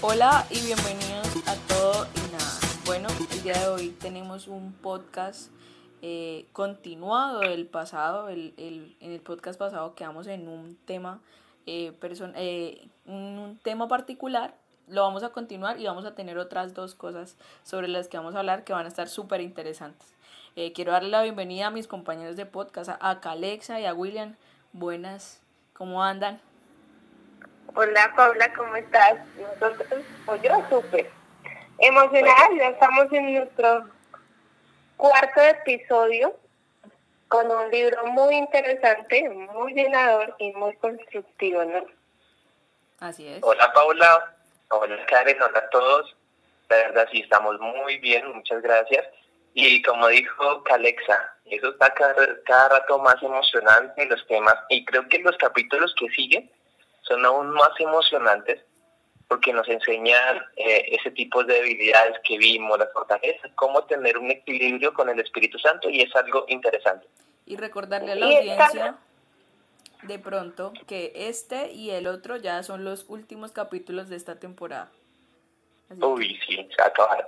Hola y bienvenidos a todo y nada. Bueno, el día de hoy tenemos un podcast eh, continuado del pasado. El, el, en el podcast pasado quedamos en un tema, eh, eh, un tema particular. Lo vamos a continuar y vamos a tener otras dos cosas sobre las que vamos a hablar que van a estar súper interesantes. Eh, quiero darle la bienvenida a mis compañeros de podcast, a Calexa y a William. Buenas, ¿cómo andan? Hola Paula, ¿cómo estás? Nosotros, pues yo súper emocionada, ya estamos en nuestro cuarto episodio con un libro muy interesante, muy llenador y muy constructivo, ¿no? Así es. Hola Paula, hola Karen, hola a todos. La verdad sí estamos muy bien, muchas gracias. Y como dijo Calexa, eso está cada, cada rato más emocionante los temas y creo que los capítulos que siguen son aún más emocionantes porque nos enseñan eh, ese tipo de debilidades que vimos, las fortalezas, cómo tener un equilibrio con el Espíritu Santo y es algo interesante. Y recordarle a la audiencia de pronto que este y el otro ya son los últimos capítulos de esta temporada. Uy, sí, se acabaron.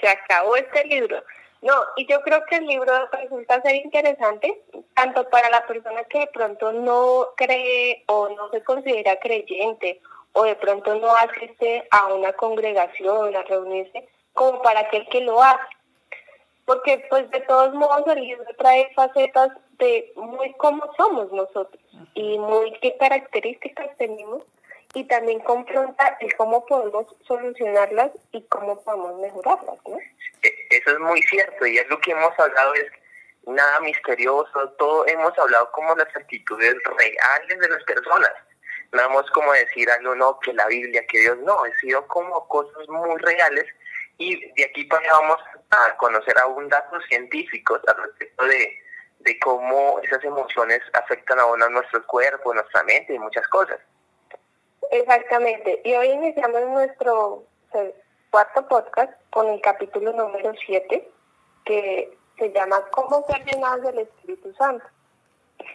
Se acabó este libro. No, y yo creo que el libro resulta ser interesante, tanto para la persona que de pronto no cree o no se considera creyente, o de pronto no asiste a una congregación, a reunirse, como para aquel que lo hace. Porque pues de todos modos el libro trae facetas de muy cómo somos nosotros y muy qué características tenemos y también confronta el cómo podemos solucionarlas y cómo podemos mejorarlas, ¿no? E, eso es muy cierto y es lo que hemos hablado es nada misterioso, todo hemos hablado como las actitudes reales de las personas. No hemos como decir algo no, que la Biblia, que Dios no, he sido como cosas muy reales y de aquí vamos a conocer aún datos científicos al respecto de, de cómo esas emociones afectan a uno nuestro cuerpo, nuestra mente y muchas cosas. Exactamente. Y hoy iniciamos nuestro cuarto podcast con el capítulo número 7, que se llama Cómo ser llenados del Espíritu Santo.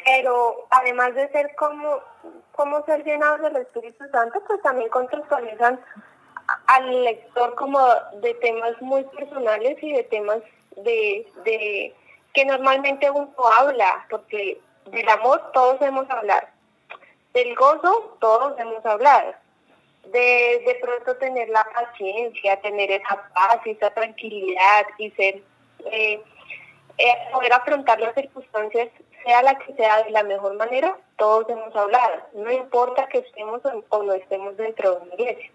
Pero además de ser como cómo ser llenados del Espíritu Santo, pues también contextualizan al lector como de temas muy personales y de temas de, de que normalmente uno habla, porque del amor todos hemos hablado, del gozo todos hemos hablado. De, de pronto tener la paciencia, tener esa paz y esa tranquilidad y ser, eh, eh, poder afrontar las circunstancias, sea la que sea de la mejor manera, todos hemos hablado. No importa que estemos o, no estemos dentro de una iglesia.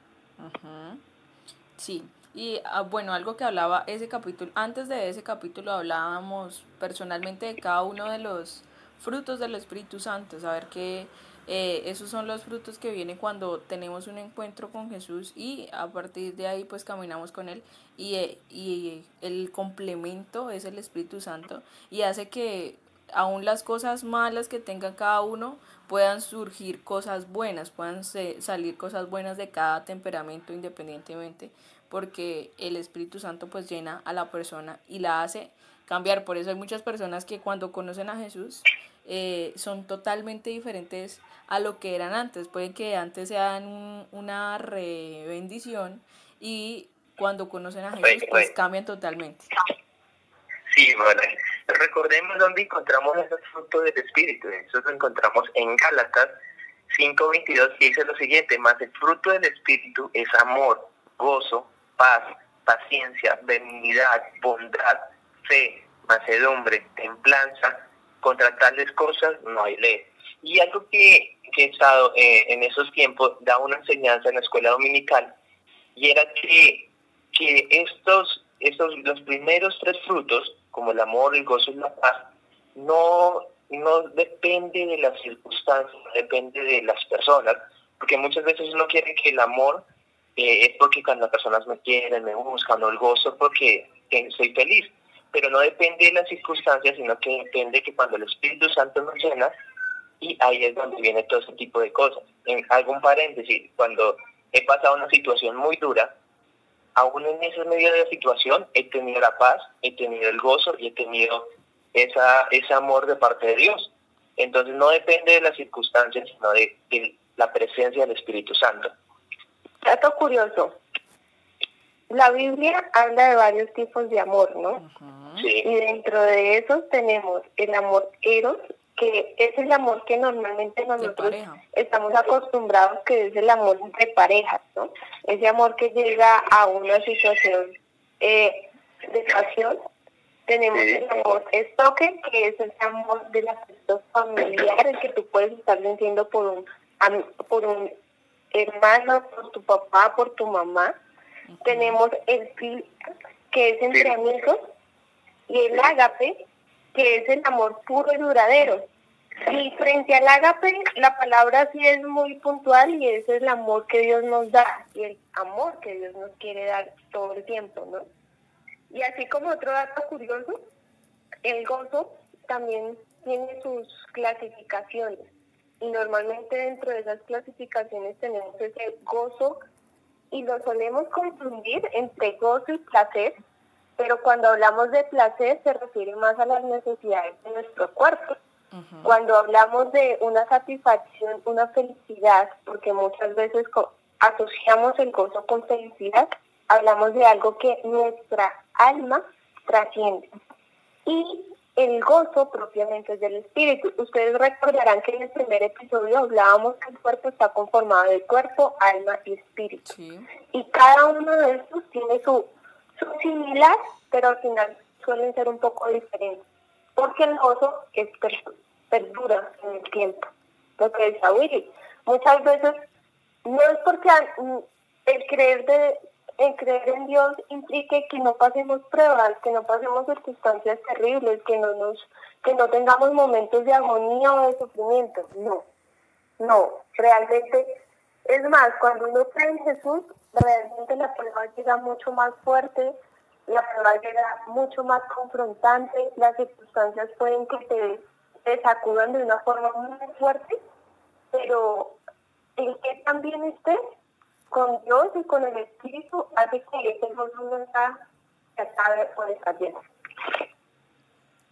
Sí, y ah, bueno, algo que hablaba ese capítulo, antes de ese capítulo hablábamos personalmente de cada uno de los frutos del Espíritu Santo, saber que eh, esos son los frutos que vienen cuando tenemos un encuentro con Jesús y a partir de ahí pues caminamos con Él y, eh, y el complemento es el Espíritu Santo y hace que aún las cosas malas que tenga cada uno puedan surgir cosas buenas, puedan salir cosas buenas de cada temperamento independientemente porque el Espíritu Santo pues llena a la persona y la hace cambiar. Por eso hay muchas personas que cuando conocen a Jesús eh, son totalmente diferentes a lo que eran antes. Pueden que antes sean una re bendición y cuando conocen a Jesús pues cambian totalmente. Sí, bueno, recordemos dónde encontramos esos frutos del Espíritu. Eso lo encontramos en Gálatas 5.22 y dice lo siguiente, más el fruto del Espíritu es amor, gozo, paz, paciencia, benignidad, bondad, fe, macedumbre, templanza, contra tales cosas no hay ley. Y algo que, he estado eh, en esos tiempos, da una enseñanza en la escuela dominical, y era que, que estos, estos, los primeros tres frutos, como el amor, el gozo y la paz, no, no depende de las circunstancias, depende de las personas, porque muchas veces uno quiere que el amor eh, es porque cuando las personas me quieren, me buscan, o el gozo porque soy feliz pero no depende de las circunstancias, sino que depende que cuando el Espíritu Santo nos llena, y ahí es donde viene todo ese tipo de cosas. En algún paréntesis, cuando he pasado una situación muy dura, aún en ese medio de la situación he tenido la paz, he tenido el gozo y he tenido esa, ese amor de parte de Dios. Entonces no depende de las circunstancias, sino de, de la presencia del Espíritu Santo. Dato curioso. La Biblia habla de varios tipos de amor, ¿no? Sí. Y dentro de esos tenemos el amor eros, que es el amor que normalmente nosotros estamos acostumbrados, que es el amor entre parejas, ¿no? Ese amor que llega a una situación eh, de pasión. Tenemos Sí. el amor estoque, que es ese amor del afecto familiar, el que tú puedes estar sintiendo por un, am- por un hermano, por tu papá, por tu mamá. Tenemos el fil, que es entre Sí. amigos, y el ágape, que es el amor puro y duradero. Y frente al ágape, la palabra sí es muy puntual y ese es el amor que Dios nos da y el amor que Dios nos quiere dar todo el tiempo, ¿no? Y así como otro dato curioso, el gozo también tiene sus clasificaciones y normalmente dentro de esas clasificaciones tenemos ese gozo y lo solemos confundir entre gozo y placer, pero cuando hablamos de placer se refiere más a las necesidades de nuestro cuerpo. Cuando hablamos de una satisfacción, una felicidad, porque muchas veces asociamos el gozo con felicidad, hablamos de algo que nuestra alma trasciende. Y el gozo propiamente es del espíritu. Ustedes recordarán que en el primer episodio hablábamos que el cuerpo está conformado de cuerpo, alma y espíritu. Sí. Y cada uno de estos tiene su, su similar, pero al final suelen ser un poco diferentes. Porque el gozo es per- perdura en el tiempo. Lo que decía Willy. Muchas veces no es porque mm, el creer de el creer en Dios implique que no pasemos pruebas, que no pasemos circunstancias terribles, que no nos, que no tengamos momentos de agonía o de sufrimiento. No, no, realmente es más, cuando uno cree en Jesús, realmente la prueba llega mucho más fuerte, la prueba llega mucho más confrontante, las circunstancias pueden que te, te sacudan de una forma muy fuerte, pero el que también esté con Dios y con el Espíritu hace que ese gozo nunca se acabe por estar lleno.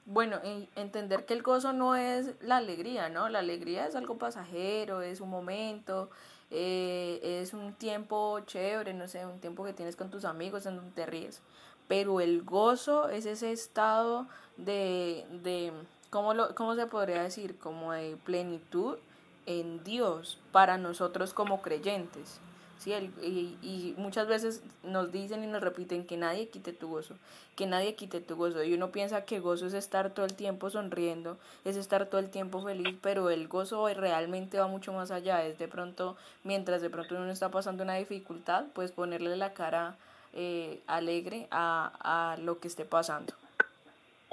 Bueno, entender que el gozo no es la alegría, ¿no? La alegría es algo pasajero, es un momento, eh, es un tiempo chévere, no sé, un tiempo que tienes con tus amigos en donde te ríes. Pero el gozo es ese estado de, de ¿cómo, lo, ¿cómo se podría decir? Como de plenitud en Dios para nosotros como creyentes. ¿Sí? Y, y muchas veces nos dicen y nos repiten que nadie quite tu gozo, que nadie quite tu gozo. Y uno piensa que gozo es estar todo el tiempo sonriendo, es estar todo el tiempo feliz, pero el gozo realmente va mucho más allá. Es de pronto, mientras de pronto uno está pasando una dificultad, pues ponerle la cara eh, alegre a, a lo que esté pasando.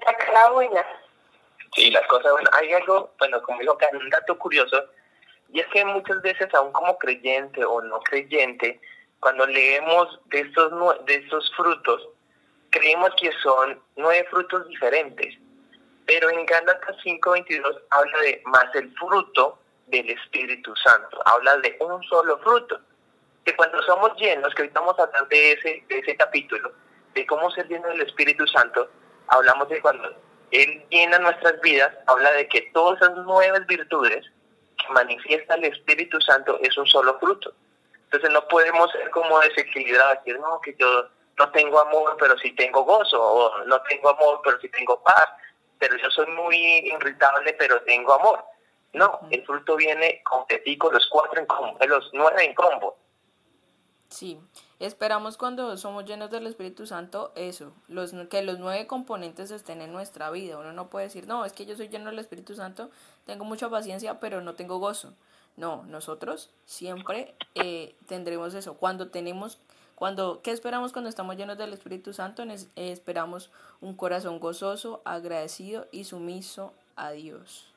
La cara buena. Sí, las cosas, bueno, hay algo, bueno, como dijo un dato curioso, y es que muchas veces, aún como creyente o no creyente, cuando leemos de estos, de estos frutos, creemos que son nueve frutos diferentes. Pero en Gálatas 5.22 habla de más el fruto del Espíritu Santo, habla de un solo fruto. Que cuando somos llenos, que ahorita vamos a hablar de ese, de ese capítulo, de cómo ser lleno del Espíritu Santo, hablamos de cuando Él llena nuestras vidas, habla de que todas esas nuevas virtudes que manifiesta el Espíritu Santo es un solo fruto. Entonces no podemos ser como desequilibrados, decir, no, que yo no tengo amor, pero sí tengo gozo, o no tengo amor, pero sí tengo paz, pero yo soy muy irritable, pero tengo amor. No, el fruto viene completico, los cuatro en combo, los nueve en combo. Sí, esperamos cuando somos llenos del Espíritu Santo eso, los, que los nueve componentes estén en nuestra vida. Uno no puede decir, no, es que yo soy lleno del Espíritu Santo, tengo mucha paciencia, pero no tengo gozo. No, nosotros siempre eh, tendremos eso. Cuando tenemos, cuando, ¿qué esperamos cuando estamos llenos del Espíritu Santo? Eh, esperamos un corazón gozoso, agradecido y sumiso a Dios.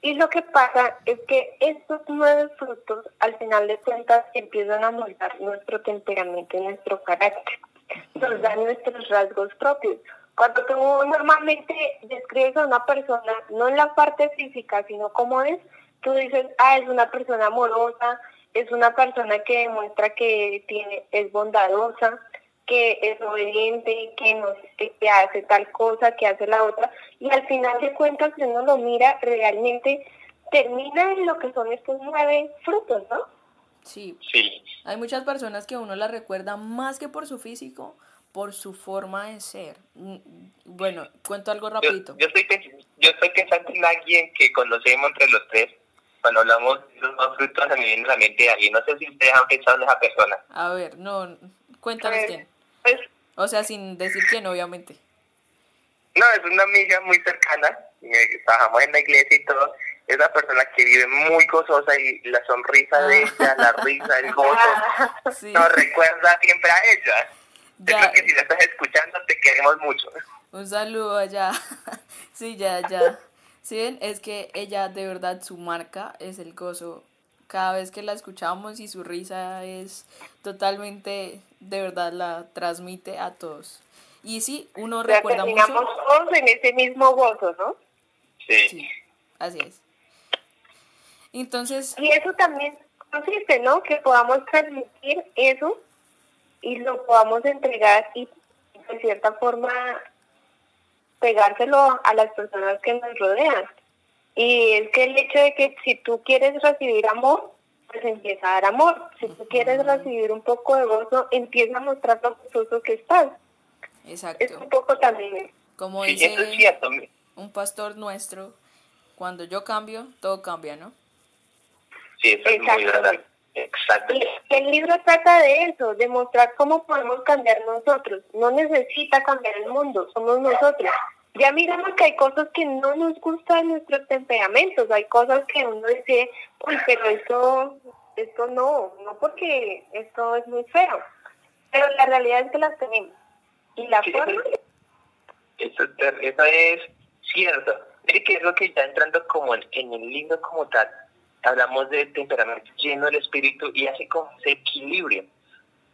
Y lo que pasa es que estos nueve frutos, al final de cuentas, empiezan a moldar nuestro temperamento y nuestro carácter. Nos dan nuestros rasgos propios. Cuando tú normalmente describes a una persona, no en la parte física, sino cómo es, tú dices, ah, es una persona amorosa, es una persona que demuestra que tiene, es bondadosa, que es obediente, que no que, que hace tal cosa, que hace la otra, y al final de cuentas, si uno lo mira, realmente termina en lo que son estos nueve frutos, ¿no? Sí. Sí. Hay muchas personas que uno las recuerda más que por su físico, por su forma de ser. Mm, Bueno, cuento algo rapidito. yo, estoy, pens- yo estoy pensando en alguien que conocemos entre los tres. Cuando hablamos de los dos frutos, mí me viene a la mente alguien. No sé si ustedes han pensado en esa persona. A ver, no, cuéntanos Pues, quién. pues, O sea, sin decir quién, obviamente. No, es una amiga muy cercana. eh, Trabajamos en la iglesia y todo. Es una persona que vive muy gozosa y la sonrisa de ella, la risa, el gozo, Sí. nos recuerda siempre a ella. Ya. que si la estás escuchando, te queremos mucho. Un saludo allá. sí, ya, ya. ¿Sí ven? Es que ella, de verdad, su marca es el gozo. Cada vez que la escuchamos y su risa es totalmente, de verdad, la transmite a todos. Y sí, uno o sea, recuerda terminamos mucho. todos en ese mismo gozo, ¿no? Sí. Sí, así es. Entonces, Y eso también consiste, ¿no? Que podamos transmitir eso y lo podamos entregar y de cierta forma pegárselo a las personas que nos rodean. Y es que el hecho de que si tú quieres recibir amor, pues empieza a dar amor. Si tú quieres recibir un poco de gozo, empieza a mostrar lo gozoso que estás. Es exacto. un poco también Como Sí, eso es dice cierto. un pastor nuestro, cuando yo cambio, todo cambia, ¿no? Sí, eso es muy verdad. Exacto. Y el libro trata de eso, de mostrar cómo podemos cambiar nosotros. No necesita cambiar el mundo, somos nosotros. Ya miramos que hay cosas que no nos gustan nuestros temperamentos, hay cosas que uno dice, uy, pero esto, esto no, no porque esto es muy feo. Pero la realidad es que las tenemos. Y la Sí, forma, Eso, eso es cierto. Mire que es lo que está entrando como en, en el libro como tal. Hablamos de temperamento lleno del Espíritu y así como ese equilibrio.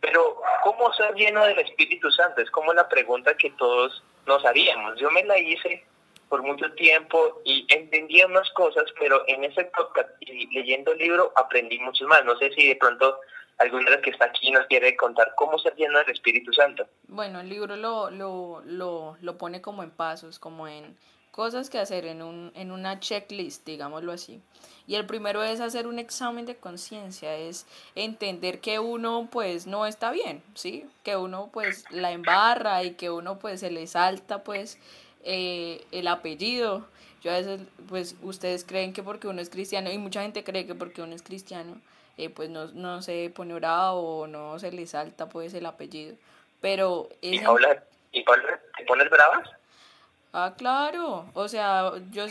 Pero, ¿cómo ser lleno del Espíritu Santo? Es como la pregunta que todos nos haríamos. Yo me la hice por mucho tiempo y entendía unas cosas, pero en ese podcast y leyendo el libro aprendí mucho más. No sé si de pronto alguna de las que está aquí nos quiere contar cómo ser lleno del Espíritu Santo. Bueno, el libro lo, lo, lo, lo pone como en pasos, como en cosas que hacer, en, un, en una checklist, digámoslo así. Y el primero es hacer un examen de conciencia, es entender que uno pues no está bien, ¿sí? Que uno pues la embarra y que uno pues se le salta pues eh, el apellido. Yo a veces pues ustedes creen que porque uno es cristiano y mucha gente cree que porque uno es cristiano eh, pues no, no se pone bravo o no se le salta pues el apellido. Pero ¿Y es ¿y Paula te pones bravas? Ah, claro, o sea, yo,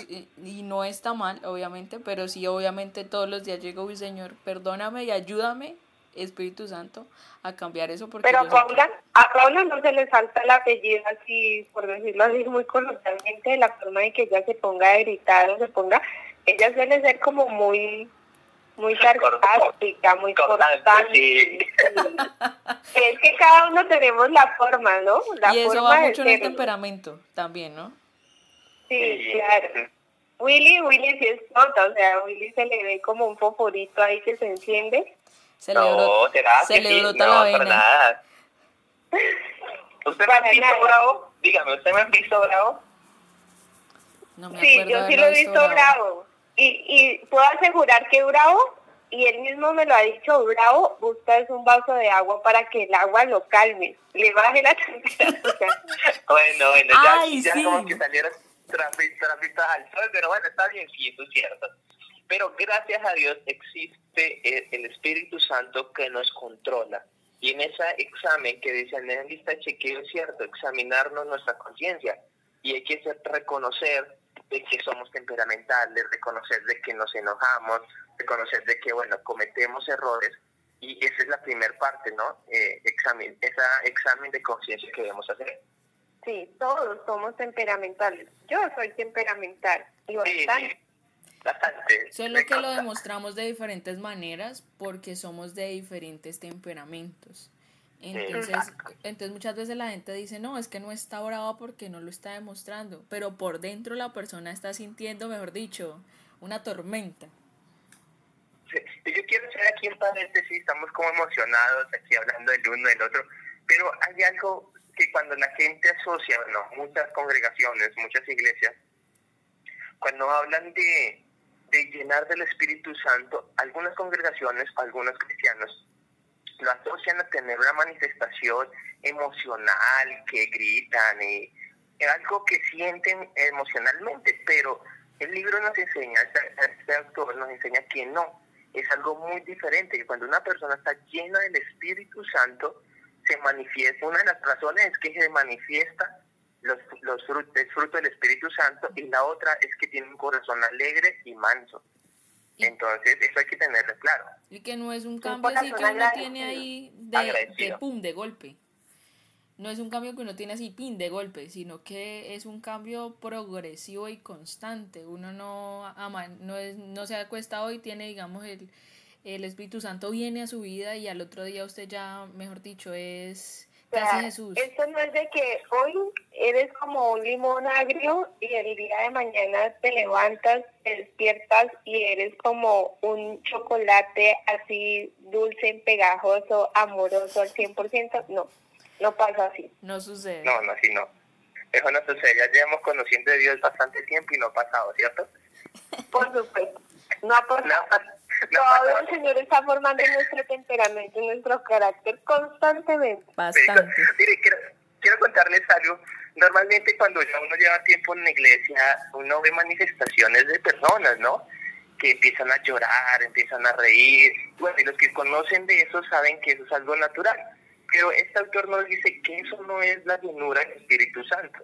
y no está mal, obviamente, pero sí, obviamente todos los días llego, uy, Señor, perdóname y ayúdame, Espíritu Santo, a cambiar eso porque pero a sé Paula, a Paula no se le salta el apellido así, por decirlo así, muy coloquialmente, de la forma de que ella se ponga a gritar o se ponga, ella suele ser como muy, muy sarcástica, muy Cortante, cortante. sí. sí. Es que cada uno tenemos la forma, ¿no? La y eso forma va de mucho en el ser. temperamento también, ¿no? Sí, claro. Willy, Willy sí es tonta, o sea, a Willy se le ve como un foforito ahí que se enciende. Se le no, brota- ¿será se que le sí? brota no, la para vena. nada. ¿Usted me ha visto nada. bravo? Dígame, ¿usted me ha visto bravo? No me Sí, yo sí lo he visto visto bravo. bravo. Y, y puedo asegurar que bravo, y él mismo me lo ha dicho, bravo, busca es un vaso de agua para que el agua lo calme, le baje la temperatura. Bueno, bueno, ya, Ay, ya sí. como que salieron trapistas al sol, pero bueno, está bien, sí, eso es cierto. Pero gracias a Dios existe el, el Espíritu Santo que nos controla. Y en ese examen que dice en la lista de chequeo es cierto, examinarnos nuestra conciencia. Y hay que ser- reconocer de que somos temperamentales, reconocer de que nos enojamos, reconocer de que, bueno, cometemos errores. Y esa es la primera parte, ¿no? Eh, examen, esa examen de conciencia que debemos hacer. Sí, todos somos temperamentales. Yo soy temperamental y Sí, bastante. sí, bastante. Solo que lo demostramos de diferentes maneras porque somos de diferentes temperamentos. Entonces, entonces muchas veces la gente dice, no, es que no está brava porque no lo está demostrando, pero por dentro la persona está sintiendo, mejor dicho, una tormenta. Sí, Yo quiero hacer aquí en paréntesis, estamos como emocionados aquí hablando del uno del otro, pero hay algo que cuando la gente asocia, bueno, muchas congregaciones, muchas iglesias, cuando hablan de, de llenar del Espíritu Santo, algunas congregaciones, algunos cristianos, lo asocian a tener una manifestación emocional, que gritan, y algo que sienten emocionalmente, pero el libro nos enseña, este, este autor nos enseña que no, es algo muy diferente, que cuando una persona está llena del Espíritu Santo, se manifiesta, una de las razones es que se manifiesta los, los frutos, el fruto del Espíritu Santo y la otra es que tiene un corazón alegre y manso. Entonces, eso hay que tenerlo claro. Y que no es un cambio así que uno tiene ahí de, de pum, de golpe no es un cambio que uno tiene así, pin, de golpe, sino que es un cambio progresivo y constante. Uno no, ama, no, es, no se acuesta hoy, tiene, digamos, el, el Espíritu Santo viene a su vida y al otro día usted ya, mejor dicho, es Jesús. Esto no es de que hoy eres como un limón agrio y el día de mañana te levantas, te despiertas y eres como un chocolate así dulce, pegajoso, amoroso al 100%. No no pasa así. No sucede. No, no, así no. Eso no sucede. Ya llevamos conociendo a Dios bastante tiempo y no ha pasado, ¿cierto? Por supuesto. No ha pasado. Todavía el Señor está formando nuestro temperamento nuestro carácter constantemente. Bastante. Mire, quiero, quiero contarles algo. Normalmente cuando ya uno lleva tiempo en la iglesia, uno ve manifestaciones de personas, ¿no? Que empiezan a llorar, empiezan a reír. Bueno, y los que conocen de eso saben que eso es algo natural pero este autor nos dice que eso no es la llenura del Espíritu Santo.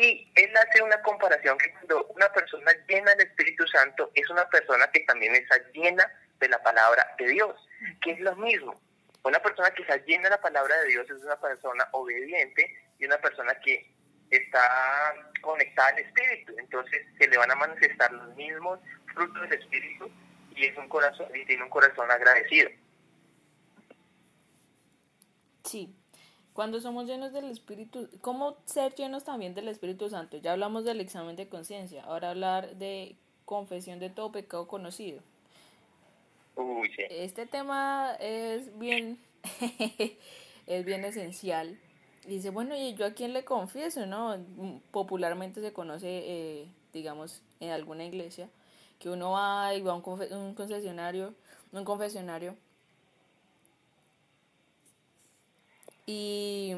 Y él hace una comparación que cuando una persona llena del Espíritu Santo es una persona que también está llena de la palabra de Dios, que es lo mismo. Una persona que está llena de la palabra de Dios es una persona obediente y una persona que está conectada al Espíritu. Entonces se le van a manifestar los mismos frutos del Espíritu y es un corazón y tiene un corazón agradecido. Sí. Cuando somos llenos del Espíritu, ¿cómo ser llenos también del Espíritu Santo? Ya hablamos del examen de conciencia, ahora hablar de confesión de todo pecado conocido. Uy, sí. Este tema es bien, es bien esencial. dice, bueno, ¿y yo a quién le confieso? no Popularmente se conoce, eh, digamos, en alguna iglesia, que uno va y va a un, un confesionario, un confesionario Y,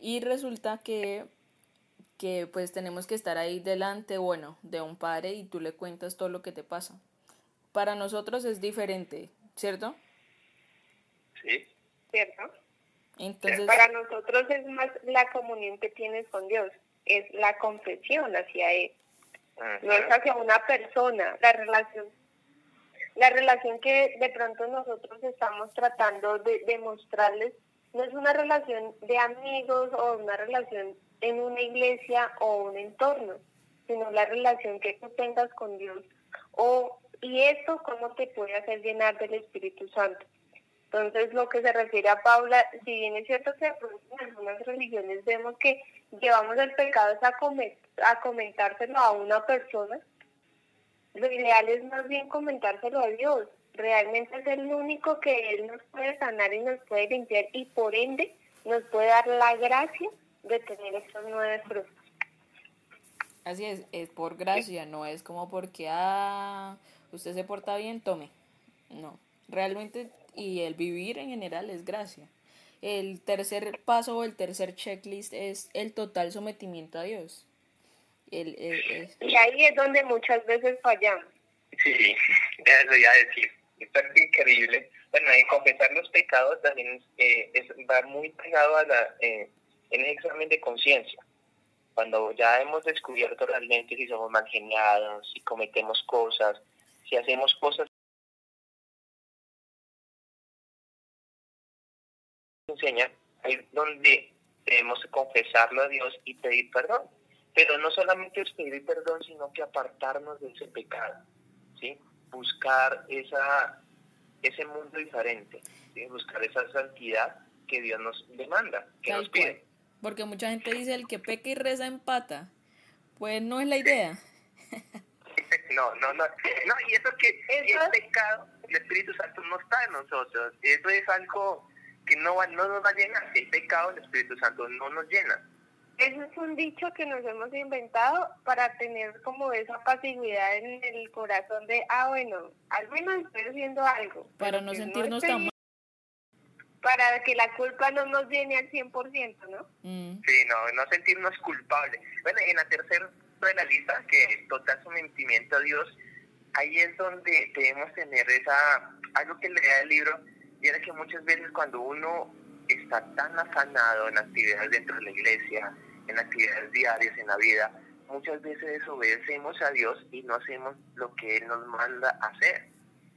y resulta que, que pues tenemos que estar ahí delante, bueno, de un padre y tú le cuentas todo lo que te pasa. Para nosotros es diferente, ¿cierto? Sí. ¿Cierto? Entonces, para nosotros es más la comunión que tienes con Dios, es la confesión hacia Él. No es hacia una persona, la relación la relación que de pronto nosotros estamos tratando de demostrarles no es una relación de amigos o una relación en una iglesia o un entorno, sino la relación que tú tengas con Dios. O, y esto cómo te puede hacer llenar del Espíritu Santo. Entonces, lo que se refiere a Paula, si bien es cierto que en algunas religiones vemos que llevamos el pecado a, a comentárselo a una persona, lo ideal es más bien comentárselo a Dios. Realmente es el único que Él nos puede sanar y nos puede limpiar y por ende nos puede dar la gracia de tener estos nueve frutos. Así es, es por gracia, no es como porque, ah, usted se porta bien, tome. No, realmente, y el vivir en general es gracia. El tercer paso o el tercer checklist es el total sometimiento a Dios. Y ahí es donde muchas veces fallamos. Sí, ya lo iba a decir. Esto es increíble. Bueno, y confesar los pecados también eh, es, va muy pegado a la, eh, en el examen de conciencia. Cuando ya hemos descubierto realmente si somos mal geniados, si cometemos cosas, si hacemos cosas enseña, ahí es donde debemos confesarlo a Dios y pedir perdón. Pero no solamente es pedir perdón, sino que apartarnos de ese pecado, ¿sí? Buscar esa, ese mundo diferente, buscar esa santidad que Dios nos demanda, que nos pide. Porque mucha gente dice el que peca y reza empata. Pues no es la idea. no, no, no. No, y eso que el pecado, el Espíritu Santo no está en nosotros. Eso es algo que no, no nos va a llenar. El pecado, el Espíritu Santo no nos llena. Eso es un dicho que nos hemos inventado para tener como esa pasividad en el corazón de, ah, bueno, al menos estoy haciendo algo. Para no sentirnos tan mal. Para que la culpa no nos llene al 100%, ¿no? Mm. Sí, no, no sentirnos culpables. Bueno, en la tercera de la lista, que total sometimiento a Dios, ahí es donde debemos tener esa, algo que lea el libro, y era que muchas veces cuando uno está tan afanado en actividades dentro de la iglesia, en actividades diarias en la vida, muchas veces desobedecemos a Dios y no hacemos lo que Él nos manda hacer.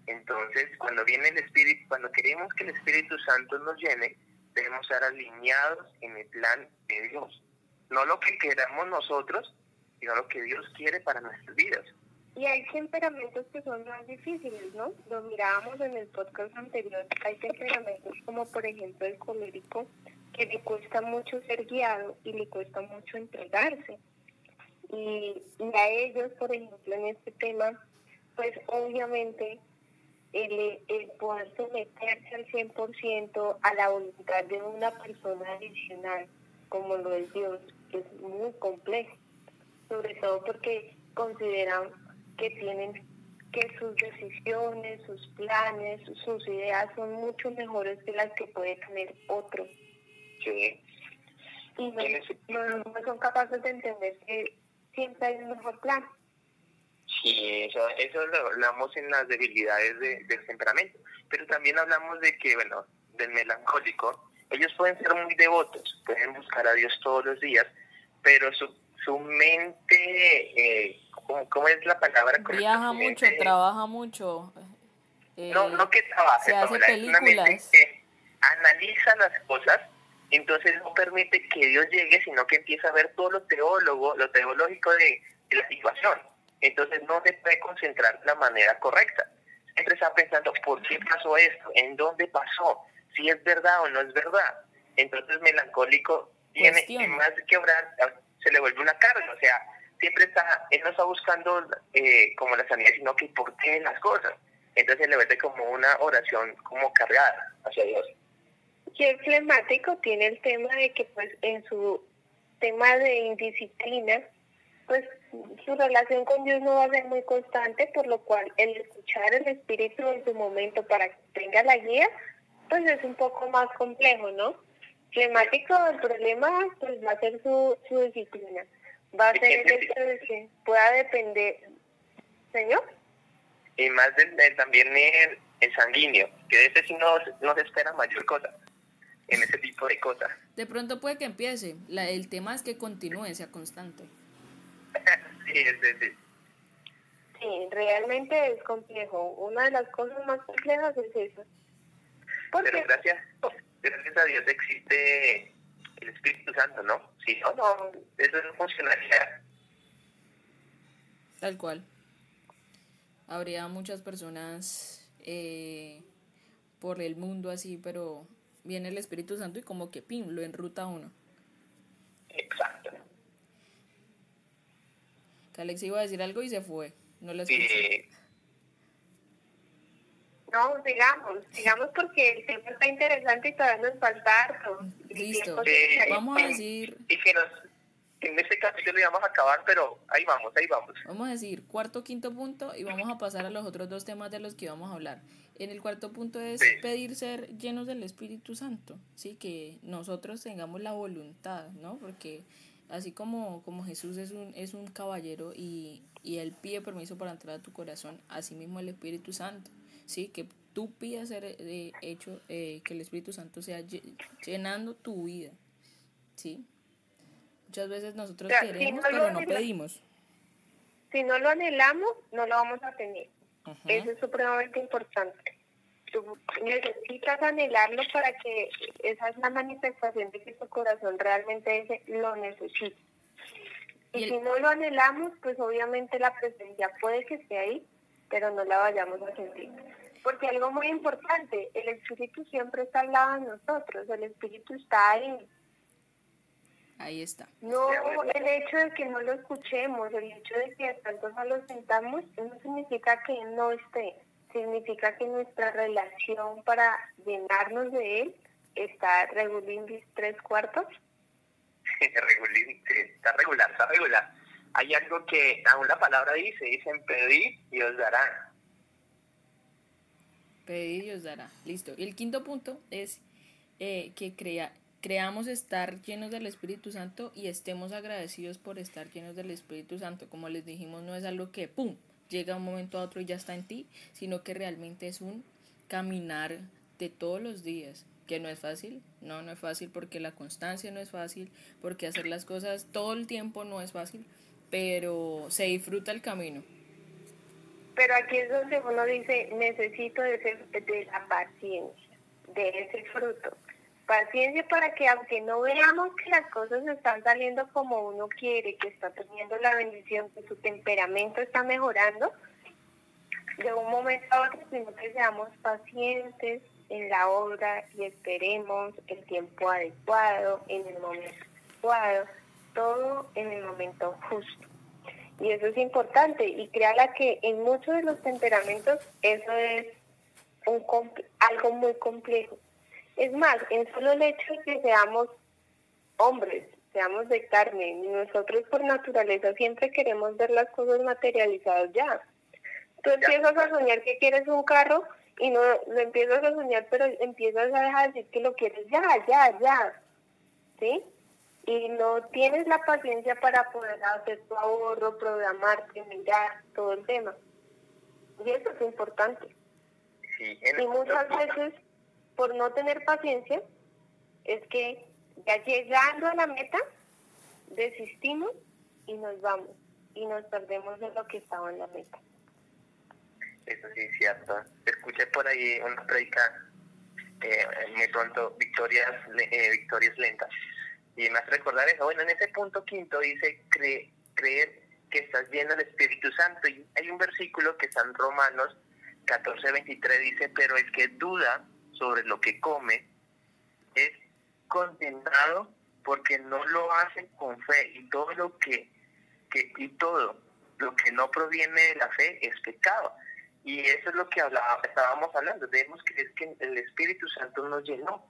Entonces, cuando viene el Espíritu, cuando queremos que el Espíritu Santo nos llene, debemos estar alineados en el plan de Dios. No lo que queramos nosotros, sino lo que Dios quiere para nuestras vidas. Y hay temperamentos que son más difíciles, ¿no? Lo mirábamos en el podcast anterior. Hay temperamentos como, por ejemplo, el colérico, que le cuesta mucho ser guiado y le cuesta mucho entregarse. Y, a ellos, por ejemplo, en este tema, pues obviamente el, el poder someterse al 100% a la voluntad de una persona adicional, como lo es Dios, es muy complejo, sobre todo porque consideran que tienen que sus decisiones, sus planes, sus ideas son mucho mejores que las que puede tener otro. Y no, son capaces de entender que siempre hay un mejor plan. Sí, eso, eso lo hablamos en las debilidades del temperamento, pero también hablamos de que, bueno, del melancólico, ellos pueden ser muy devotos, pueden buscar a Dios todos los días, pero su, su mente, eh, ¿cómo, es la palabra Viaja mucho, trabaja mucho. no, no que trabaje, se hace películas. que analiza las cosas entonces no permite que Dios llegue, sino que empieza a ver todo lo teólogo, lo teológico de, la situación. Entonces no se puede concentrar de la manera correcta. Siempre está pensando, ¿por qué pasó esto? ¿En dónde pasó? ¿Si es verdad o no es verdad? Entonces melancólico tiene, más que obrar, se le vuelve una carga. O sea, siempre está, él no está buscando eh, como la sanidad, sino que por qué las cosas. Entonces le vuelve como una oración como cargada hacia Dios. Y el flemático tiene el tema de que pues en su tema de indisciplina, pues su relación con Dios no va a ser muy constante, por lo cual el escuchar el Espíritu en su momento para que tenga la guía, pues es un poco más complejo, ¿no? Flemático, el problema pues va a ser su, su disciplina, va a ser el hecho de que pueda depender, ¿señor? Y más del, también el, sanguíneo, que de ese sí no, no se espera mayor cosa en ese tipo de cosas. De pronto puede que empiece, la, el tema es que continúe, sea constante. sí, sí, sí. Sí, realmente es complejo. Una de las cosas más complejas es eso. Pero gracias, gracias a Dios existe el Espíritu Santo, ¿no? Si no, no, eso no funcionaría. Tal cual. Habría muchas personas eh, por el mundo así, pero viene el Espíritu Santo y como que pim, lo enruta uno. Exacto. Que Alex iba a decir algo y se fue. No lo escuché. No, sigamos, sigamos porque el tema está interesante y todavía nos falta harto. Listo. vamos a decir. Y que nos, en este capítulo íbamos a acabar, pero ahí vamos, ahí vamos. Vamos a decir cuarto, quinto punto y vamos a pasar a los otros dos temas de los que vamos a hablar. En el cuarto punto es pedir ser llenos del Espíritu Santo, sí, que nosotros tengamos la voluntad, ¿no? Porque así como, como Jesús es un, es un caballero y, y él pide permiso para entrar a tu corazón, así mismo el Espíritu Santo, sí, que tú pidas ser eh, hecho, eh, que el Espíritu Santo sea llenando tu vida, sí. Muchas veces nosotros queremos, pero no pedimos. Si no lo anhelamos, no lo vamos a tener. Eso es supremamente importante. Tú necesitas anhelarlo para que esa es la manifestación de que tu corazón realmente lo necesita. Y, si no lo anhelamos, pues obviamente la presencia puede que esté ahí, pero no la vayamos a sentir. Porque algo muy importante, el Espíritu siempre está al lado de nosotros, el Espíritu está ahí, Ahí está. No, el hecho de que no lo escuchemos, el hecho de que tanto no lo sentamos, no significa que no esté, significa que nuestra relación para llenarnos de él está regulín tres cuartos. está regular, está regular. Hay algo que aún la palabra dice, dicen pedir y os dará. Pedir y os dará. Listo. Y el quinto punto es eh, que crea, creamos estar llenos del Espíritu Santo y estemos agradecidos por estar llenos del Espíritu Santo. Como les dijimos, no es algo que, ¡pum!, llega un momento a otro y ya está en ti, sino que realmente es un caminar de todos los días, que no es fácil, no, no es fácil porque la constancia no es fácil, porque hacer las cosas todo el tiempo no es fácil, pero se disfruta el camino. Pero aquí es donde uno dice, necesito de, de la paciencia, de ese fruto. Paciencia para que aunque no veamos que las cosas están saliendo como uno quiere, que está teniendo la bendición, que su temperamento está mejorando, de un momento a otro, sino que seamos pacientes en la obra y esperemos el tiempo adecuado, en el momento adecuado, todo en el momento justo. Y eso es importante y créala que en muchos de los temperamentos eso es un, algo muy complejo. Es más, en solo el hecho de que seamos hombres, seamos de carne, nosotros por naturaleza siempre queremos ver las cosas materializadas ya. Tú empiezas a soñar que quieres un carro y no lo empiezas a soñar, pero empiezas a dejar de decir que lo quieres ya, ya, ya. ¿Sí? Y no tienes la paciencia para poder hacer tu ahorro, programarte, mirar todo el tema. Y eso es importante. y muchas veces, por no tener paciencia, es que ya llegando a la meta, desistimos y nos vamos. Y nos perdemos de lo que estaba en la meta. Eso sí es cierto. Escuché por ahí una predica eh, muy pronto, victorias, eh, victorias lentas. Y me hace recordar eso. Bueno, en ese punto quinto dice creer que estás lleno del Espíritu Santo. Y hay un versículo que está en Romanos 14, 23, dice, pero el que duda sobre lo que come es condenado porque no lo hace con fe y todo lo que, que y todo lo que no proviene de la fe es pecado. Y eso es lo que hablaba, estábamos hablando. Debemos creer que el Espíritu Santo nos llenó.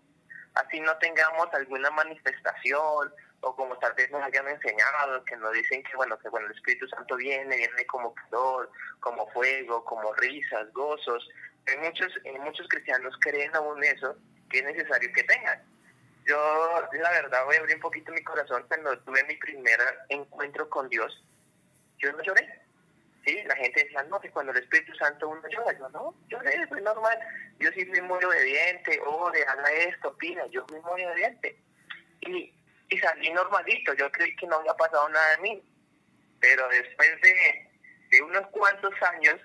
Así no tengamos alguna manifestación o como tal vez nos hayan enseñado, que nos dicen que bueno, que cuando el Espíritu Santo viene, viene como calor, como fuego, como risas, gozos. Hay muchos, muchos cristianos creen aún eso, que es necesario que tengan. Yo, la verdad, voy a abrir un poquito mi corazón. Cuando tuve mi primer encuentro con Dios, yo no lloré Sí, la gente decía, no, que cuando el Espíritu Santo uno llora, yo no, yo soy normal, yo sí fui muy obediente, ore, haga esto, pida, yo fui muy obediente. Y, y salí normalito, yo creí que no había pasado nada de mí. Pero después de, de unos cuantos años,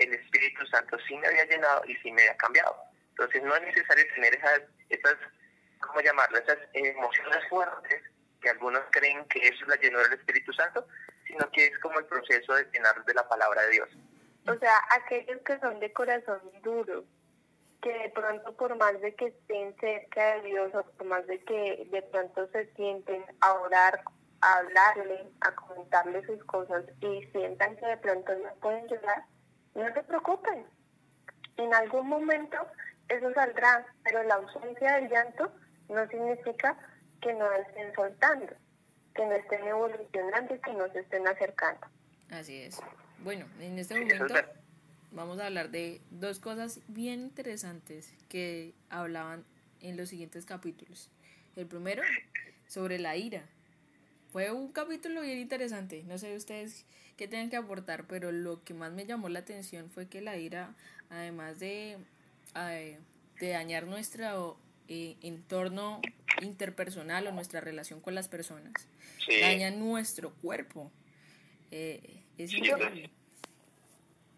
el Espíritu Santo sí me había llenado y sí me había cambiado. Entonces no es necesario tener esas, esas ¿cómo llamarlo? Esas emociones fuertes que algunos creen que eso es la llenura del Espíritu Santo, sino que es como el proceso de llenar de la palabra de Dios. O sea, aquellos que son de corazón duro, que de pronto por más de que estén cerca de Dios o por más de que de pronto se sienten a orar, a hablarle, a comentarle sus cosas y sientan que de pronto no pueden llorar, no se preocupen. En algún momento eso saldrá, pero la ausencia del llanto no significa que no estén soltando que no estén evolucionando y que no se estén acercando. Así es. Bueno, en este momento vamos a hablar de dos cosas bien interesantes que hablaban en los siguientes capítulos. El primero, sobre la ira. Fue un capítulo bien interesante. No sé ustedes qué tienen que aportar, pero lo que más me llamó la atención fue que la ira, además de, de dañar nuestro eh, entorno interpersonal o nuestra relación con las personas, daña nuestro cuerpo. Eh, es increíble.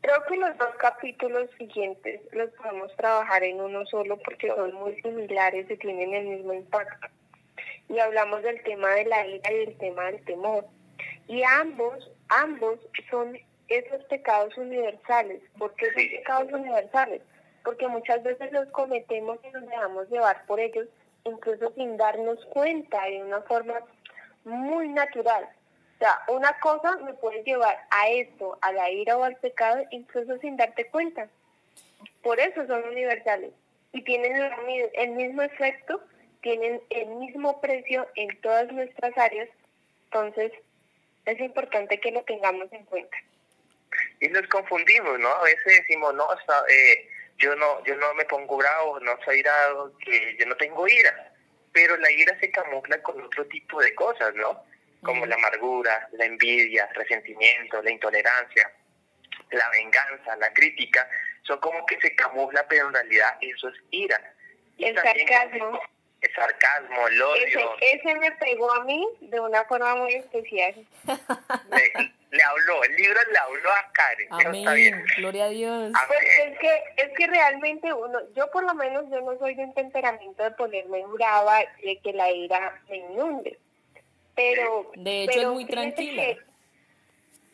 Creo que los dos capítulos siguientes los podemos trabajar en uno solo porque son muy similares y tienen el mismo impacto. Y hablamos del tema de la ira y del tema del temor. Y ambos, ambos son esos pecados universales. ¿Por qué son pecados universales? Porque muchas veces los cometemos y nos dejamos llevar por ellos incluso sin darnos cuenta de una forma muy natural. O sea, una cosa me puede llevar a esto, a la ira o al pecado, incluso sin darte cuenta. Por eso son universales y tienen el mismo efecto tienen el mismo precio en todas nuestras áreas, entonces es importante que lo tengamos en cuenta. Y nos confundimos, ¿no? A veces decimos, no, eh, yo no yo no me pongo bravo, no soy irado, que yo no tengo ira, pero la ira se camufla con otro tipo de cosas, ¿no? Como la amargura, la envidia, resentimiento, la intolerancia, la venganza, la crítica, son como que se camufla, pero en realidad eso es ira. el sarcasmo. El sarcasmo, el odio. Ese, me pegó a mí de una forma muy especial. Le, habló, el libro le habló a Karen. Amén, gloria a Dios. Pues es que, es que realmente uno, yo por lo menos yo no soy de un temperamento de ponerme brava y de que la ira me inunde. Pero, de hecho es muy tranquila.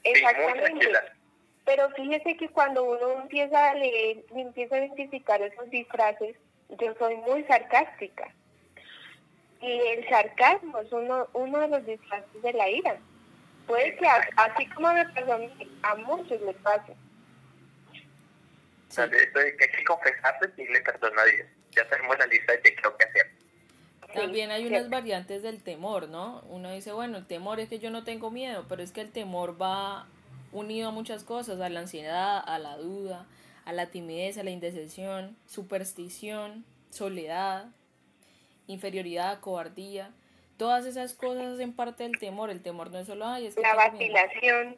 exactamente. Pero fíjese que cuando uno empieza a leer y empieza a identificar esos disfraces, yo soy muy sarcástica. Y el sarcasmo es uno, uno de los disfraces de la ira. Puede que así como me pasó a mí, a muchos les pase. Sí. hay que confesarse y le perdona a Dios. Ya tenemos la lista de qué creo que hacer. También hay unas variantes del temor, ¿no? Uno dice, bueno, el temor es que yo no tengo miedo, pero es que el temor va unido a muchas cosas, a la ansiedad, a la duda, a la timidez, a la indecisión, superstición, soledad, inferioridad, cobardía. Todas esas cosas hacen parte del temor. El temor no es solo, ay, es La vacilación.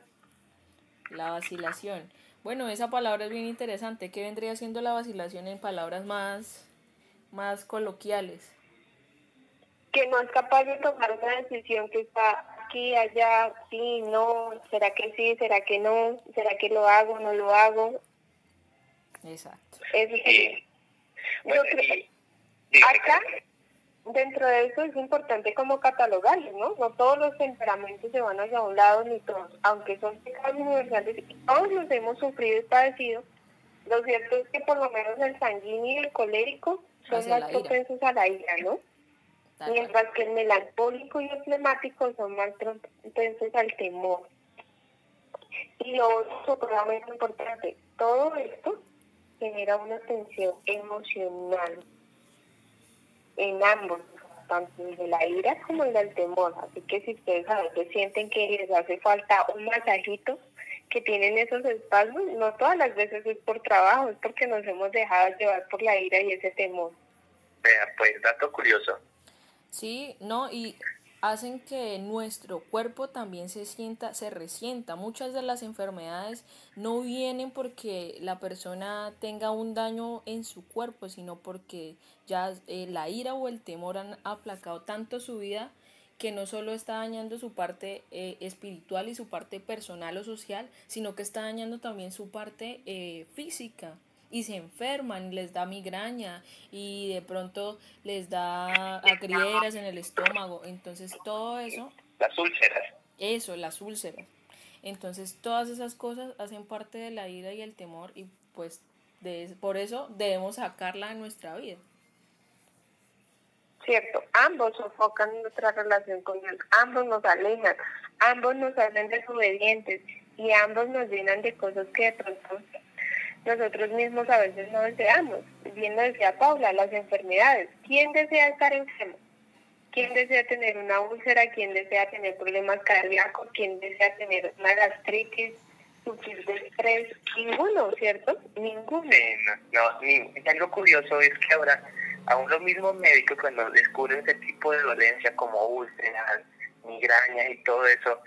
La vacilación. Bueno, esa palabra es bien interesante. ¿Qué vendría siendo la vacilación en palabras más, más coloquiales? Que no es capaz de tomar una decisión que está aquí, allá, sí, no, será que sí, será que no, será que lo hago, no lo hago. Exacto. Eso Yo creo, acá, dentro de eso es importante como catalogarlos, ¿no? No todos los temperamentos se van hacia un lado ni todos, aunque son pecados universales y todos los hemos sufrido y padecido, lo cierto es que por lo menos el sanguíneo y el colérico son más propensos a la ira, ¿no? Mientras que el melancólico y el flemático son más propensos al temor. Y lo otro, más importante, todo esto genera una tensión emocional en ambos, tanto el de la ira como el del temor. Así que si ustedes a veces sienten que les hace falta un masajito, que tienen esos espasmos, no todas las veces es por trabajo, es porque nos hemos dejado llevar por la ira y ese temor. Vea, pues dato curioso, Sí, no, y hacen que nuestro cuerpo también se sienta, se resienta. Muchas de las enfermedades no vienen porque la persona tenga un daño en su cuerpo, sino porque ya eh, la ira o el temor han aplacado tanto su vida que no solo está dañando su parte eh, espiritual y su parte personal o social, sino que está dañando también su parte eh, física y se enferman, les da migraña y de pronto les da agrieras en el estómago. Entonces todo eso... Las úlceras. Eso, las úlceras. Entonces todas esas cosas hacen parte de la ira y el temor y pues de, por eso debemos sacarla de nuestra vida. Cierto, ambos sofocan nuestra relación con Dios, ambos nos alejan, ambos nos hacen desobedientes y ambos nos llenan de cosas que de pronto nosotros mismos a veces no deseamos. Bien lo decía Paula, las enfermedades. ¿Quién desea estar enfermo? ¿Quién desea tener una úlcera? ¿Quién desea tener problemas cardíacos? ¿Quién desea tener una gastritis? ¿Sufrir de estrés? Ninguno, ¿cierto? Ninguno. no, no ni, algo curioso es que ahora, aún los mismos médicos cuando descubren ese tipo de dolencia como úlceras, migrañas y todo eso,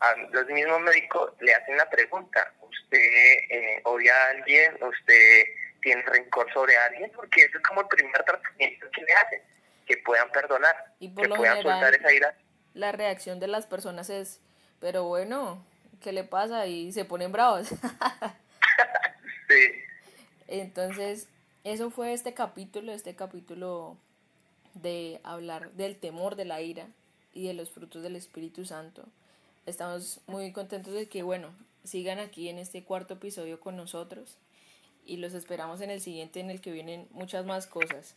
a los mismos médicos le hacen la pregunta, ¿usted eh, odia a alguien? ¿Usted tiene rencor sobre alguien? Porque eso es como el primer tratamiento que le hacen, que puedan perdonar, y que puedan soltar esa ira. La reacción de las personas es, pero bueno, ¿qué le pasa? Y se ponen bravos. sí. Entonces, eso fue este capítulo, este capítulo de hablar del temor de la ira y de los frutos del Espíritu Santo. Estamos muy contentos de que, bueno, sigan aquí en este cuarto episodio con nosotros y los esperamos en el siguiente en el que vienen muchas más cosas.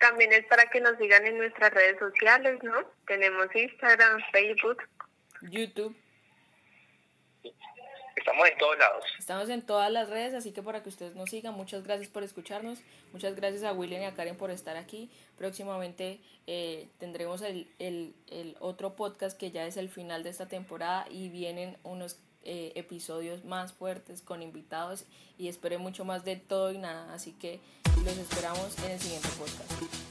También es para que nos sigan en nuestras redes sociales, ¿no? Tenemos Instagram, Facebook, YouTube. Estamos en todos lados. Estamos en todas las redes, así que para que ustedes nos sigan, muchas gracias por escucharnos, muchas gracias a William y a Karen por estar aquí. Próximamente eh, tendremos el, el, el, otro podcast que ya es el final de esta temporada y vienen unos eh, episodios más fuertes con invitados y esperen mucho más de todo y nada, así que los esperamos en el siguiente podcast.